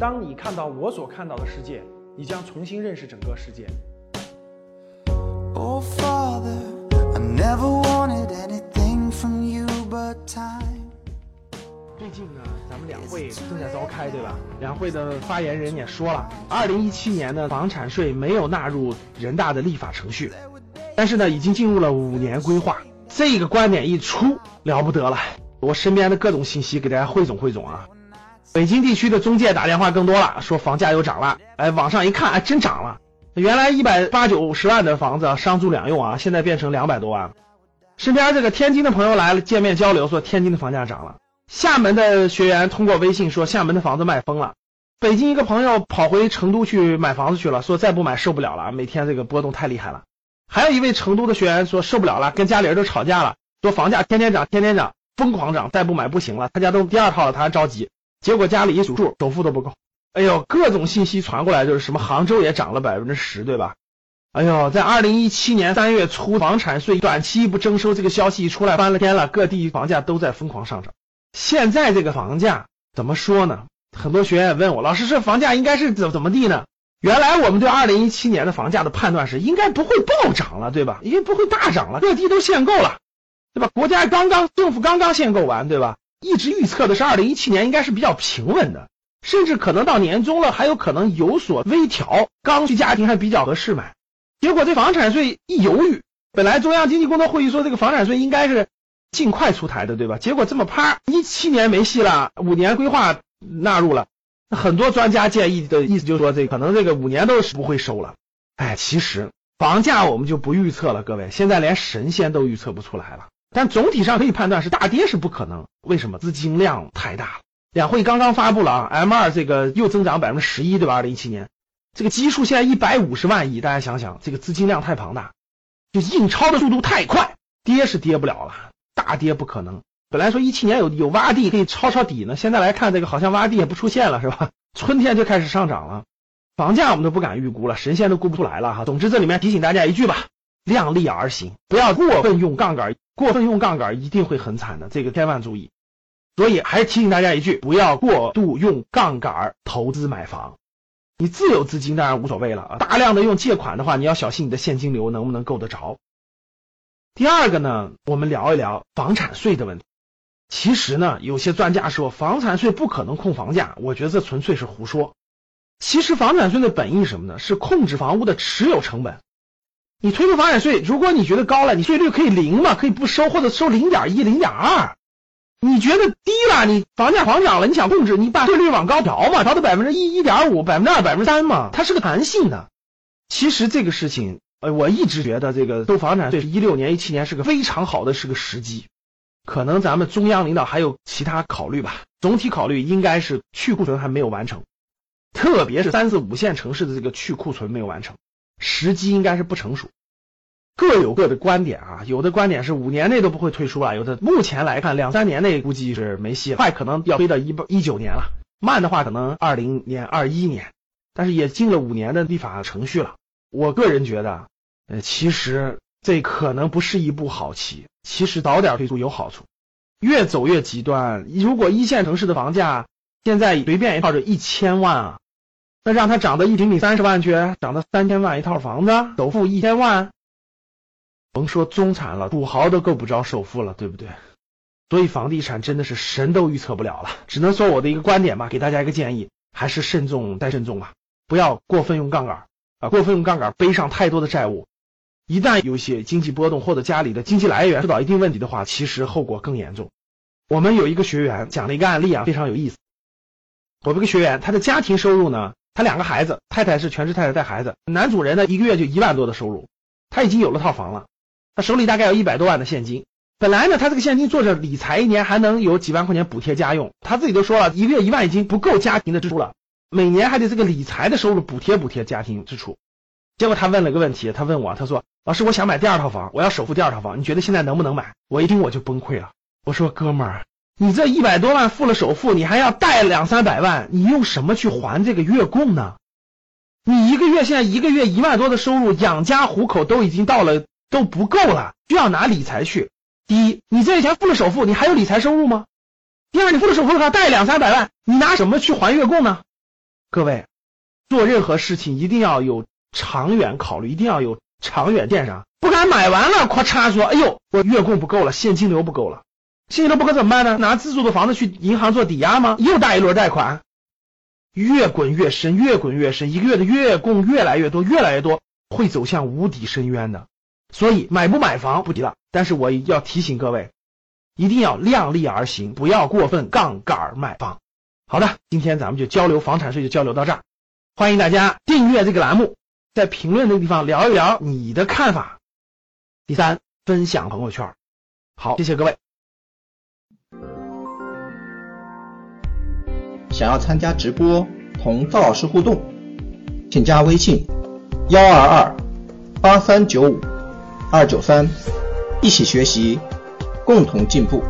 当你看到我所看到的世界，你将重新认识整个世界。Oh, Father, I never wanted anything from you but time. 最近呢，咱们两会正在召开，对吧？两会的发言人也说了，二零一七年的房产税没有纳入人大的立法程序，但是呢，已经进入了五年规划。这个观点一出，了不得了！我身边的各种信息给大家汇总汇总啊。北京地区的中介打电话更多了，说房价又涨了。哎，网上一看，哎，真涨了。原来一百八九十万的房子商住两用啊，现在变成两百多万。身边这个天津的朋友来了，见面交流说天津的房价涨了。厦门的学员通过微信说厦门的房子卖疯了。北京一个朋友跑回成都去买房子去了，说再不买受不了了，每天这个波动太厉害了。还有一位成都的学员说受不了了，跟家里人都吵架了，说房价天天涨，天天涨，疯狂涨，再不买不行了。他家都第二套了，他还着急。结果家里一数数，首付都不够。哎呦，各种信息传过来，就是什么杭州也涨了百分之十，对吧？哎呦，在二零一七年三月初，房产税短期不征收这个消息一出来，翻了天了，各地房价都在疯狂上涨。现在这个房价怎么说呢？很多学员也问我，老师，这房价应该是怎怎么地呢？原来我们对二零一七年的房价的判断是，应该不会暴涨了，对吧？因为不会大涨了，各地都限购了，对吧？国家刚刚政府刚刚限购完，对吧？一直预测的是二零一七年应该是比较平稳的，甚至可能到年终了还有可能有所微调，刚需家庭还比较合适买。结果这房产税一犹豫，本来中央经济工作会议说这个房产税应该是尽快出台的，对吧？结果这么啪，一七年没戏了，五年规划纳入了。很多专家建议的意思就是说，这可能这个五年都是不会收了。哎，其实房价我们就不预测了，各位，现在连神仙都预测不出来了。但总体上可以判断是大跌是不可能，为什么？资金量太大了。两会刚刚发布了啊，M 二这个又增长百分之十一，对吧？二零一七年这个基数现在一百五十万亿，大家想想，这个资金量太庞大，就印钞的速度太快，跌是跌不了了，大跌不可能。本来说一七年有有洼地可以抄抄底呢，现在来看这个好像洼地也不出现了，是吧？春天就开始上涨了，房价我们都不敢预估了，神仙都估不出来了哈。总之这里面提醒大家一句吧，量力而行，不要过分用杠杆，过分用杠杆一定会很惨的，这个千万注意。所以还是提醒大家一句，不要过度用杠杆投资买房。你自有资金当然无所谓了啊，大量的用借款的话，你要小心你的现金流能不能够得着。第二个呢，我们聊一聊房产税的问题。其实呢，有些专家说房产税不可能控房价，我觉得这纯粹是胡说。其实房产税的本意什么呢？是控制房屋的持有成本。你推出房产税，如果你觉得高了，你税率可以零嘛，可以不收或者收零点一、零点二。你觉得低了，你房价狂涨了，你想控制，你把税率往高调嘛，调到百分之一、一点五、百分之二、百分之三嘛，它是个弹性的。其实这个事情，呃，我一直觉得这个收房产税是，一六年、一七年是个非常好的是个时机。可能咱们中央领导还有其他考虑吧，总体考虑应该是去库存还没有完成，特别是三四五线城市的这个去库存没有完成，时机应该是不成熟。各有各的观点啊，有的观点是五年内都不会退出了，有的目前来看两三年内估计是没戏了，快可能要推到一一九年了，慢的话可能二零年、二一年，但是也进了五年的立法程序了。我个人觉得，呃，其实这可能不是一步好棋。其实早点退出有好处，越走越极端。如果一线城市的房价现在随便一套就一千万啊，那让他涨到一平米三十万去，涨到三千万一套房子，首付一千万，甭说中产了，土豪都够不着首付了，对不对？所以房地产真的是神都预测不了了，只能说我的一个观点吧，给大家一个建议，还是慎重再慎重吧，不要过分用杠杆啊，过分用杠杆背上太多的债务。一旦有些经济波动或者家里的经济来源受到一定问题的话，其实后果更严重。我们有一个学员讲了一个案例啊，非常有意思。我们一个学员，他的家庭收入呢，他两个孩子，太太是全职太太带孩子，男主人呢一个月就一万多的收入，他已经有了套房了，他手里大概有一百多万的现金。本来呢，他这个现金做着理财，一年还能有几万块钱补贴家用。他自己都说了，一个月一万已经不够家庭的支出了，每年还得这个理财的收入补贴补贴家庭支出。结果他问了个问题，他问我，他说：“老师，我想买第二套房，我要首付第二套房，你觉得现在能不能买？”我一听我就崩溃了，我说：“哥们儿，你这一百多万付了首付，你还要贷两三百万，你用什么去还这个月供呢？你一个月现在一个月一万多的收入，养家糊口都已经到了都不够了，需要拿理财去。第一，你这钱付了首付，你还有理财收入吗？第二，你付了首付的话，贷两三百万，你拿什么去还月供呢？各位，做任何事情一定要有长远考虑，一定要有长远电商，不敢买完了，咔嚓说，哎呦，我月供不够了，现金流不够了，现金流不够怎么办呢？拿自住的房子去银行做抵押吗？又贷一轮贷款，越滚越深，越滚越深，一个月的月供越来越多，越来越多，会走向无底深渊的。所以买不买房不提了，但是我要提醒各位，一定要量力而行，不要过分杠杆买房。好的，今天咱们就交流房产税就交流到这儿，欢迎大家订阅这个栏目，在评论那个地方聊一聊你的看法。第三，分享朋友圈。好，谢谢各位。想要参加直播同赵老师互动，请加微信幺二二八三九五二九三，一起学习，共同进步。